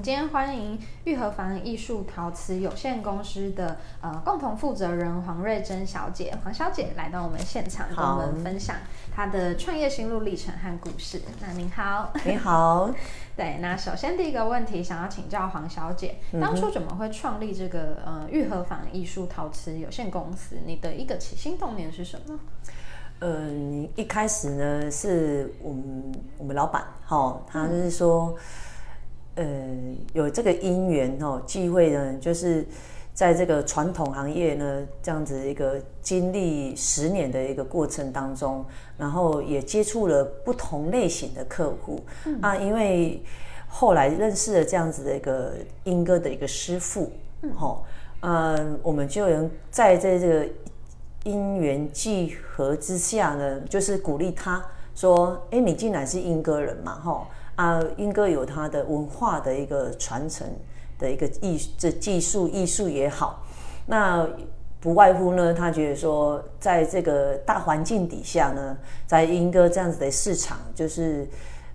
们今天欢迎玉和坊艺术陶瓷有限公司的呃共同负责人黄瑞珍小姐，黄小姐来到我们现场，跟我们分享她的创业心路历程和故事。那您好，您好。对，那首先第一个问题，想要请教黄小姐，当初怎么会创立这个呃玉和坊艺术陶瓷有限公司？你的一个起心动念是什么？嗯、呃，一开始呢，是我们我们老板哈、哦，他就是说，呃，有这个因缘哦，机会呢，就是在这个传统行业呢，这样子一个经历十年的一个过程当中。然后也接触了不同类型的客户、嗯、啊，因为后来认识了这样子的一个莺歌的一个师傅，嗯，好、呃，我们就能在在这个因缘聚合之下呢，就是鼓励他说，哎，你竟然是莺歌人嘛，哈，啊，莺歌有他的文化的一个传承的一个艺这技术艺术也好，那。不外乎呢，他觉得说，在这个大环境底下呢，在莺歌这样子的市场，就是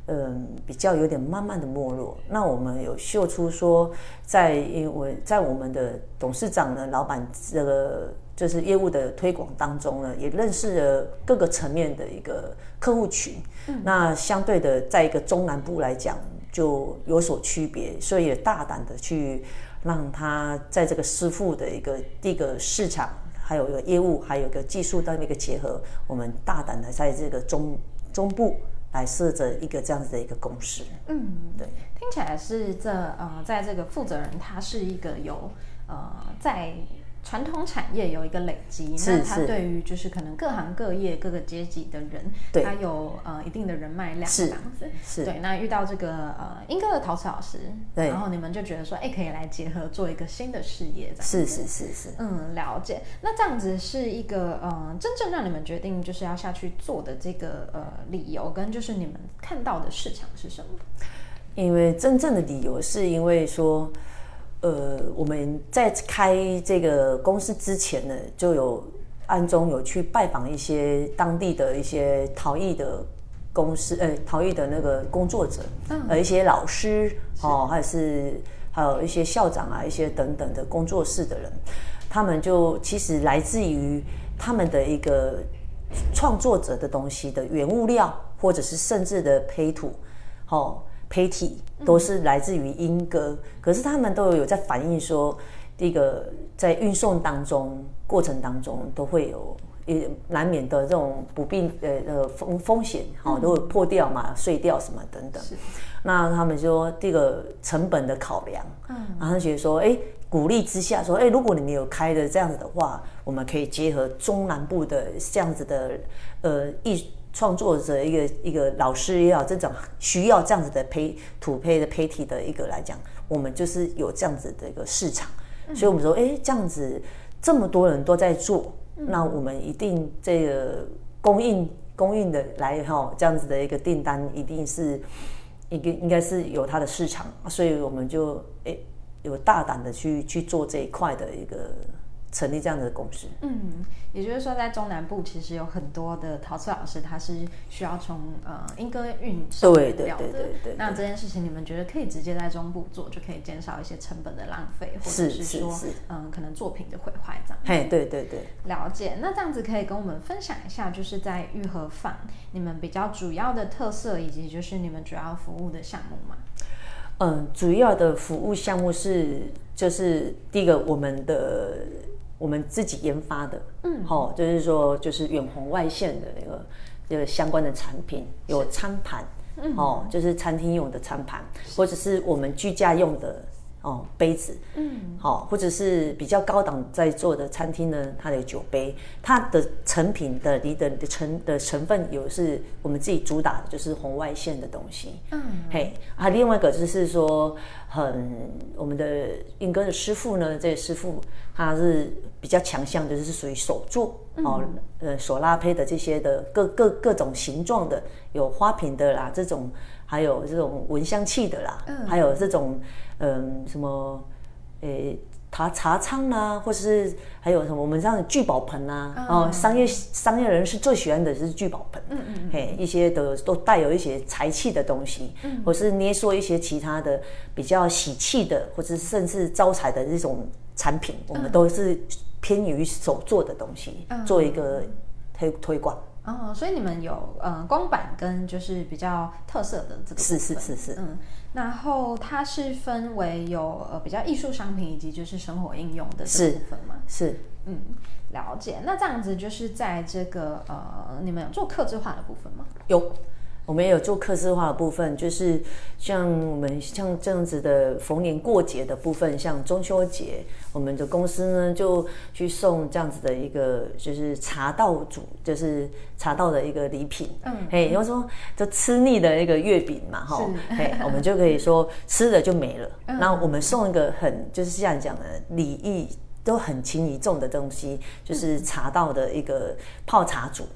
嗯比较有点慢慢的没落。那我们有秀出说，在因为在我们的董事长呢、老板这个就是业务的推广当中呢，也认识了各个层面的一个客户群。嗯、那相对的，在一个中南部来讲，就有所区别，所以也大胆的去。让他在这个师傅的一个第一个市场，还有一个业务，还有一个技术的一个结合，我们大胆的在这个中中部来设置一个这样子的一个公司。嗯，对，听起来是这呃，在这个负责人他是一个有呃在。传统产业有一个累积，那它对于就是可能各行各业各个阶级的人，他有呃一定的人脉量这样子。是，对。那遇到这个呃英哥的陶瓷老师，对，然后你们就觉得说，哎，可以来结合做一个新的事业，这样子。是是是是。嗯，了解。那这样子是一个呃真正让你们决定就是要下去做的这个呃理由，跟就是你们看到的市场是什么？因为真正的理由是因为说。呃，我们在开这个公司之前呢，就有暗中有去拜访一些当地的一些陶艺的公司，呃，陶艺的那个工作者，嗯呃，一些老师哦，还是还有一些校长啊，一些等等的工作室的人，他们就其实来自于他们的一个创作者的东西的原物料，或者是甚至的胚土，哦。胚体都是来自于莺歌，嗯，可是他们都有在反映说，这个在运送当中过程当中都会有也难免的这种不必呃呃风风险哈，都会破掉嘛，碎掉什么等等。那他们说这个成本的考量，嗯，然后觉得说，哎，鼓励之下说，哎，如果你们有开的这样子的话，我们可以结合中南部的这样子的呃艺。创作者一个一个老师也好，这种需要这样子的胚土胚的胚体的一个来讲，我们就是有这样子的一个市场，嗯、所以我们说，哎，这样子这么多人都在做，嗯、那我们一定这个供应供应的来哈，这样子的一个订单一定是应该应该是有它的市场，所以我们就哎有大胆的去去做这一块的一个。成立这样的公司，嗯，也就是说，在中南部其实有很多的陶瓷老师，他是需要从呃莺歌运送。对对对对对。那这件事情，你们觉得可以直接在中部做，就可以减少一些成本的浪费，或者是说，嗯，可能作品的毁坏这样。嘿，对对对。了解。那这样子可以跟我们分享一下，就是在玉和坊你们比较主要的特色，以及就是你们主要服务的项目吗？嗯，主要的服务项目是，就是第一个我们的。我们自己研发的，嗯，好，就是说，就是远红外线的那个，这个相关的产品，有餐盘，嗯，哦，就是餐厅用的餐盘，或者是我们居家用的哦杯子，嗯，好，或者是比较高档在做的餐厅呢，它的酒杯，它的成品的你的成的成分有是我们自己主打的，就是红外线的东西，嗯，嘿，啊，另外一个就是说，很我们的印哥的师傅呢，这个师傅。他是比较强项，就是属于手作、嗯、哦，呃，手拉胚的这些的各各各种形状的，有花瓶的啦，这种还有这种闻香器的啦，嗯、还有这种嗯、呃、什么诶。茶茶仓啊，或者是还有什么我们这样的聚宝盆啊，哦，商业商业人士最喜欢的就是聚宝盆，嗯嗯，嘿，一些的都带有一些财气的东西，嗯，或是捏塑一些其他的比较喜气的，或者甚至招财的这种产品，我们都是偏于手做的东西，做一个推推广。哦，所以你们有呃公版跟就是比较特色的这个是是是是嗯，然后它是分为有呃比较艺术商品以及就是生活应用的这部分嘛？是，是嗯，了解。那这样子就是在这个呃你们有做客制化的部分吗？有。我们也有做客制化的部分，就是像我们像这样子的逢年过节的部分，像中秋节，我们的公司呢就去送这样子的一个就是茶道组，就是茶道的一个礼品。嗯，嘿，然后说就吃腻的一个月饼嘛，哈是，嘿，我们就可以说吃了就没了。然后我们送一个很就是像你讲的礼仪都很轻易重的东西，就是茶道的一个泡茶组。嗯，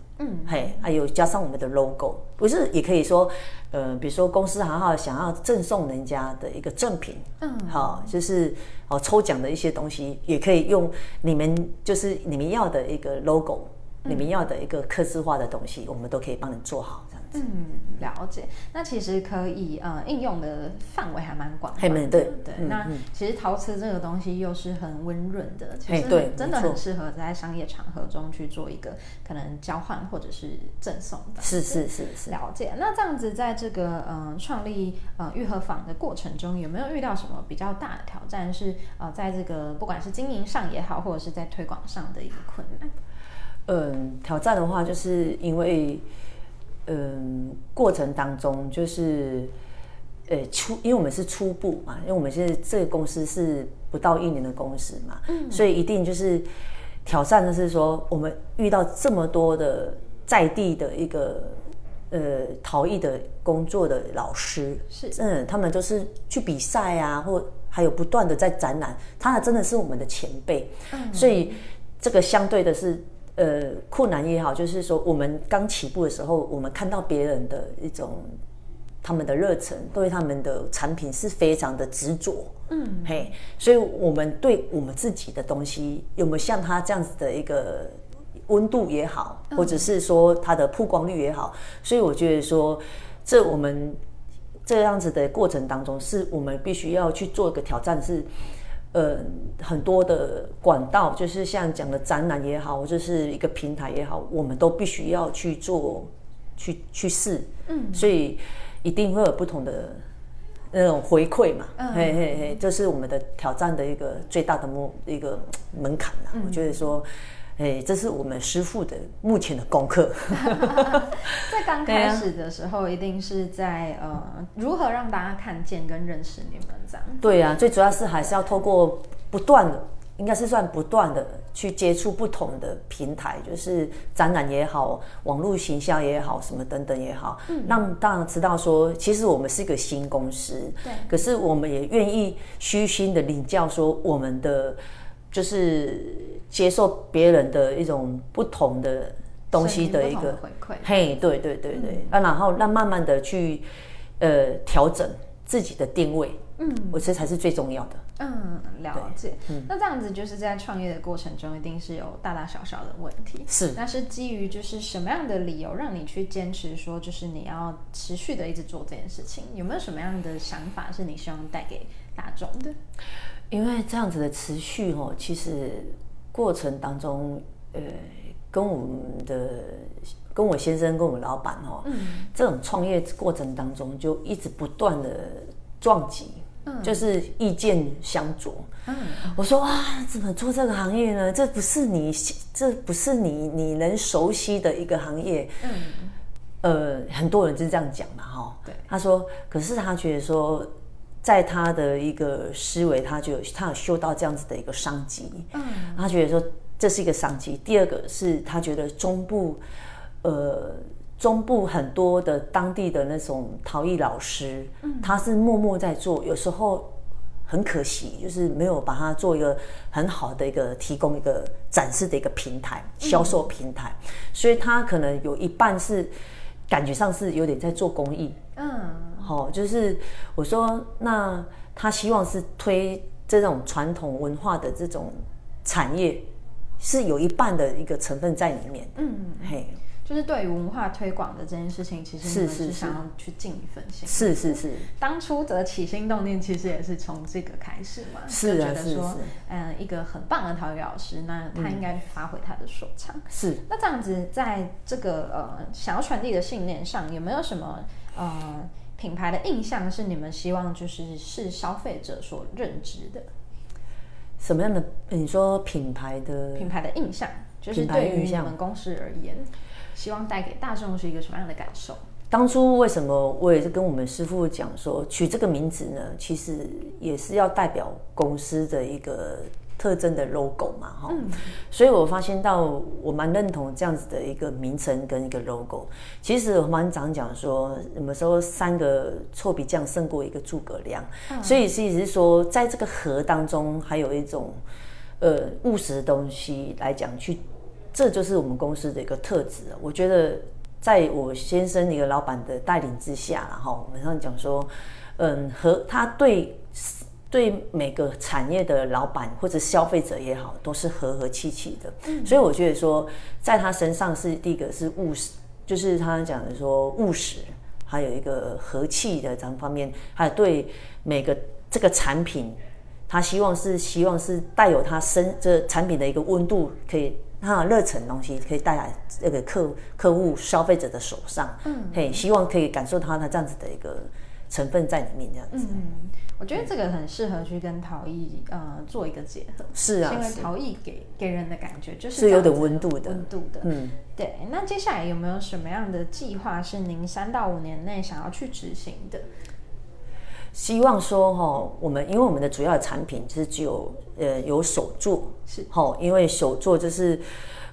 嘿，还有加上我们的 logo，不是也可以说，呃，比如说公司好好想要赠送人家的一个赠品，嗯，好，就是哦抽奖的一些东西，也可以用你们就是你们要的一个 logo，嗯，你们要的一个刻字化的东西，我们都可以帮你做好。嗯，了解。那其实可以呃应用的范围还蛮广的。对对。那其实陶瓷这个东西又是很温润的，其实真的很适合在商业场合中去做一个可能交换或者是赠送的。是是是是。了解。那这样子在这个呃创立呃愈合坊的过程中，有没有遇到什么比较大的挑战？是呃在这个不管是经营上也好，或者是在推广上的一个困难？嗯，挑战的话，就是因为。嗯，过程当中就是，呃，初，因为我们是初步嘛，因为我们现在这个公司是不到一年的公司嘛，嗯，所以一定就是挑战的是说，我们遇到这么多的在地的一个呃陶艺的工作的老师，是，嗯，他们都是去比赛啊，或还有不断的在展览，他真的是我们的前辈，嗯，所以这个相对的是。呃，困难也好，就是说我们刚起步的时候，我们看到别人的一种他们的热忱，对他们的产品是非常的执着，嗯，嘿，所以我们对我们自己的东西有没有像他这样子的一个温度也好，或者是说它的曝光率也好，所以我觉得说，这我们这样子的过程当中，是我们必须要去做一个挑战是。呃，很多的管道，就是像讲的展览也好，或者是一个平台也好，我们都必须要去做，去去试，嗯，所以一定会有不同的那种回馈嘛，嗯，嘿嘿嘿，这是我们的挑战的一个最大的目一个门槛啊，嗯，我觉得说。哎，这是我们师傅的目前的功课。在刚开始的时候，一定是在呃，如何让大家看见跟认识你们这样。对呀、啊，最主要是还是要透过不断的，应该是算不断的去接触不同的平台，就是展览也好，网络行销也好，什么等等也好，嗯，让大家知道说，其实我们是一个新公司，对，可是我们也愿意虚心的领教说我们的。就是接受别人的一种不同的东西的一个回馈，嘿，对对对对，啊，然后那慢慢的去呃调整自己的定位，嗯，我觉得才是最重要的。嗯，了解。嗯，那这样子就是在创业的过程中，一定是有大大小小的问题，是。那是基于就是什么样的理由让你去坚持说，就是你要持续的一直做这件事情？有没有什么样的想法是你希望带给大众的？因为这样子的持续哦，其实过程当中，呃，跟我们的跟我先生跟我们老板哦，嗯，这种创业过程当中就一直不断的撞击，嗯，就是意见相左，嗯，我说啊，怎么做这个行业呢？这不是你，这不是你你能熟悉的一个行业，嗯，呃，很多人就是这样讲嘛，哈，对，他说，可是他觉得说。在他的一个思维，他就有他有嗅到这样子的一个商机，嗯，他觉得说这是一个商机。第二个是他觉得中部，呃，中部很多的当地的那种陶艺老师，嗯，他是默默在做，有时候很可惜，就是没有把它做一个很好的一个提供一个展示的一个平台，销售平台，嗯、所以他可能有一半是感觉上是有点在做公益，嗯，好、哦，就是我说那他希望是推这种传统文化的这种产业，是有一半的一个成分在里面，嗯，嘿。就是对于文化推广的这件事情，其实你们是想要去尽一份心。是是是。当初的起心动念，其实也是从这个开始嘛。是啊，就觉得说，嗯，一个很棒的陶艺老师，那他应该去发挥他的所长。是。那这样子，在这个呃想要传递的信念上，有没有什么呃品牌的印象是你们希望就是是消费者所认知的？什么样的？你说品牌的品牌的印象，就是对于你们公司而言。希望带给大众是一个什么样的感受？当初为什么我也是跟我们师傅讲说，取这个名字呢？其实也是要代表公司的一个特征的 logo 嘛，哈、嗯。所以我发现到我蛮认同这样子的一个名称跟一个 logo。其实我蛮常讲说，什么时候三个臭皮匠胜过一个诸葛亮？嗯、所以其实是说，在这个河当中，还有一种呃务实的东西来讲去。这就是我们公司的一个特质。我觉得，在我先生一个老板的带领之下，然后我们上讲说，嗯，和他对对每个产业的老板或者消费者也好，都是和和气气的。嗯。所以我觉得说，在他身上是第一个是务实，就是他讲的说务实，还有一个和气的这方面，还有对每个这个产品，他希望是希望是带有他身这产品的一个温度可以。他的热忱东西可以带来那个客客户消费者的手上，嗯，嘿，希望可以感受他的这样子的一个成分在里面，这样子。嗯，我觉得这个很适合去跟陶艺呃做一个结合。是啊，因为陶艺给给人的感觉就是是有点温度的，温度的。嗯，对。那接下来有没有什么样的计划是您三到五年内想要去执行的？希望说哈，我们因为我们的主要的产品是只有呃有手作，是哈，因为手作就是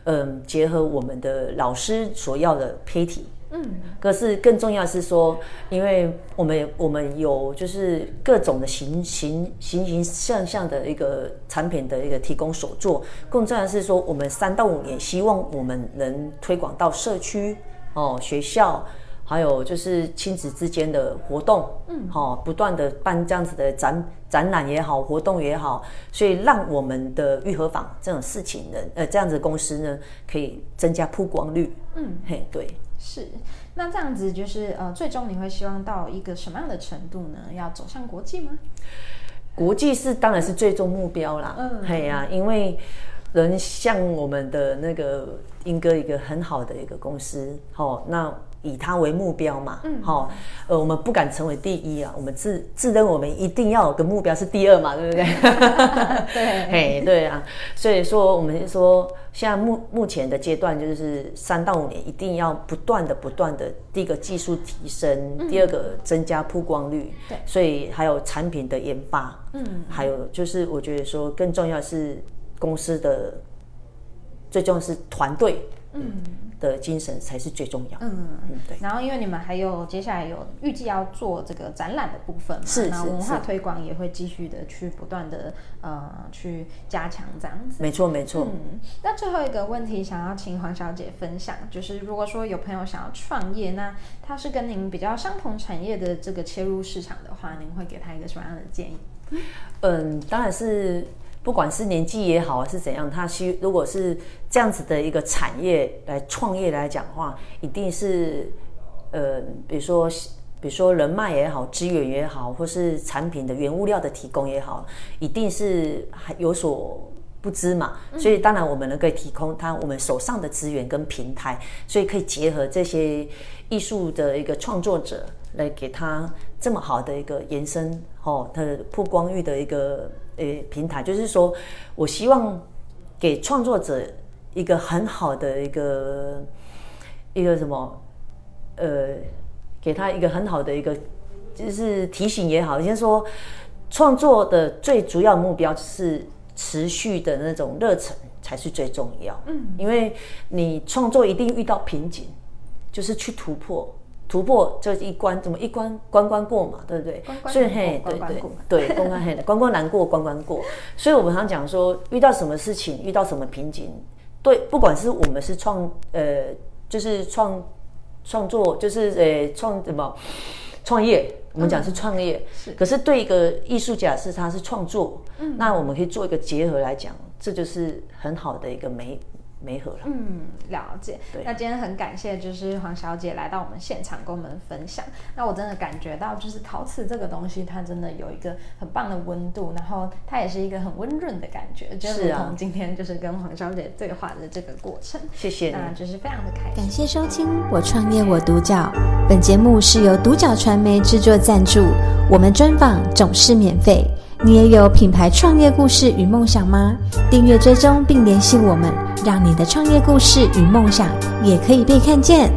嗯结合我们的老师所要的胚体，嗯，可是更重要是说，因为我们我们有就是各种的形形形形象象的一个产品的一个提供手作，更重要的是说，我们三到五年希望我们能推广到社区哦学校。还有就是亲子之间的活动，嗯，好，不断的办这样子的展展览也好，活动也好，所以让我们的玉和坊这种事情呢，呃，这样子的公司呢，可以增加曝光率，嗯，嘿，对，是，那这样子就是呃，最终你会希望到一个什么样的程度呢？要走向国际吗？国际是当然是最终目标啦，嗯，嘿呀、啊，因为能像我们的那个英哥一个很好的一个公司，好，那。以它为目标嘛，嗯，好，呃，我们不敢成为第一啊，我们自自认我们一定要有个目标是第二嘛，对不对？对，嘿，对啊，所以说我们说，现在目目前的阶段就是三到五年，一定要不断的不断的，第一个技术提升，嗯、第二个增加曝光率，对，所以还有产品的研发，嗯，还有就是我觉得说更重要是公司的，最重要是团队，嗯。的精神才是最重要。嗯嗯，对。然后，因为你们还有接下来有预计要做这个展览的部分嘛，是，那文化推广也会继续的去不断的呃去加强这样子。没错没错。嗯，那最后一个问题想要请黄小姐分享，就是如果说有朋友想要创业，那他是跟您比较相同产业的这个切入市场的话，您会给他一个什么样的建议？嗯，当然是。不管是年纪也好，是怎样，他需如果是这样子的一个产业来创业来讲的话，一定是，呃，比如说，比如说人脉也好，资源也好，或是产品的原物料的提供也好，一定是还有所不知嘛。所以当然我们能够提供他我们手上的资源跟平台，所以可以结合这些艺术的一个创作者来给他这么好的一个延伸，哦，它的曝光率的一个。呃，平台就是说，我希望给创作者一个很好的一个一个什么，呃，给他一个很好的一个就是提醒也好，先说创作的最主要目标是持续的那种热忱才是最重要。嗯，因为你创作一定遇到瓶颈，就是去突破。突破就一关，怎么一关关关过嘛，对不对？关关所以嘿，对对对，关关嘿的，关关难过关关过。所以我们常讲说，遇到什么事情，遇到什么瓶颈，对，不管是我们是创呃，就是创创作，就是呃创什么创业，我们讲是创业，嗯、是。可是对一个艺术家是他是创作，嗯，那我们可以做一个结合来讲，这就是很好的一个美。没合了。嗯，了解。对，那今天很感谢，就是黄小姐来到我们现场跟我们分享。那我真的感觉到，就是陶瓷这个东西，它真的有一个很棒的温度，然后它也是一个很温润的感觉。就是从今天就是跟黄小姐对话的这个过程。谢谢。那就是非常的开心。感谢收听《我创业我独角》。本节目是由独角传媒制作赞助，我们专访总是免费。你也有品牌创业故事与梦想吗？订阅追踪并联系我们，让你的创业故事与梦想也可以被看见。